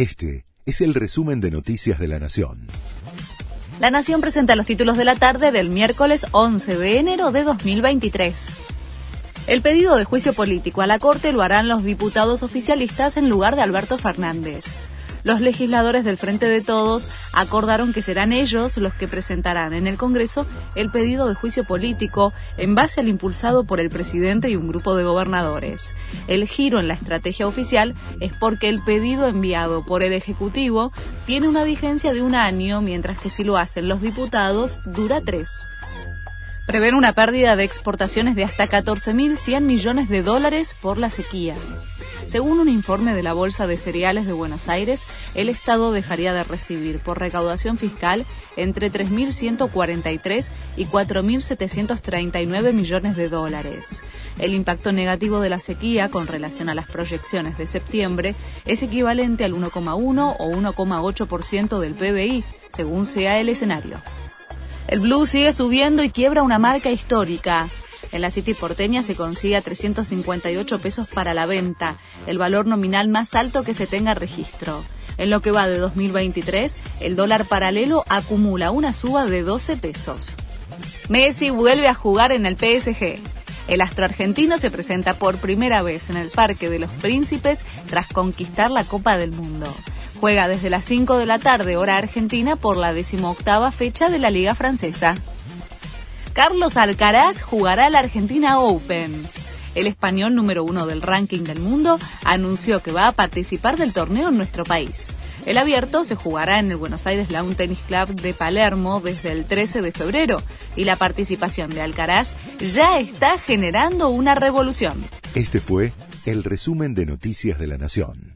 Este es el resumen de Noticias de la Nación. La Nación presenta los títulos de la tarde del miércoles 11 de enero de 2023. El pedido de juicio político a la Corte lo harán los diputados oficialistas en lugar de Alberto Fernández los legisladores del Frente de Todos acordaron que serán ellos los que presentarán en el Congreso el pedido de juicio político en base al impulsado por el presidente y un grupo de gobernadores. El giro en la estrategia oficial es porque el pedido enviado por el Ejecutivo tiene una vigencia de un año, mientras que si lo hacen los diputados dura tres prevén una pérdida de exportaciones de hasta 14.100 millones de dólares por la sequía. Según un informe de la Bolsa de Cereales de Buenos Aires, el Estado dejaría de recibir por recaudación fiscal entre 3.143 y 4.739 millones de dólares. El impacto negativo de la sequía con relación a las proyecciones de septiembre es equivalente al 1,1 o 1,8% del PBI, según sea el escenario. El blue sigue subiendo y quiebra una marca histórica. En la City porteña se consigue a 358 pesos para la venta, el valor nominal más alto que se tenga registro. En lo que va de 2023, el dólar paralelo acumula una suba de 12 pesos. Messi vuelve a jugar en el PSG. El astro argentino se presenta por primera vez en el Parque de los Príncipes tras conquistar la Copa del Mundo. Juega desde las 5 de la tarde hora argentina por la decimoctava fecha de la Liga Francesa. Carlos Alcaraz jugará la Argentina Open. El español número uno del ranking del mundo anunció que va a participar del torneo en nuestro país. El abierto se jugará en el Buenos Aires Lawn Tennis Club de Palermo desde el 13 de febrero y la participación de Alcaraz ya está generando una revolución. Este fue el resumen de Noticias de la Nación.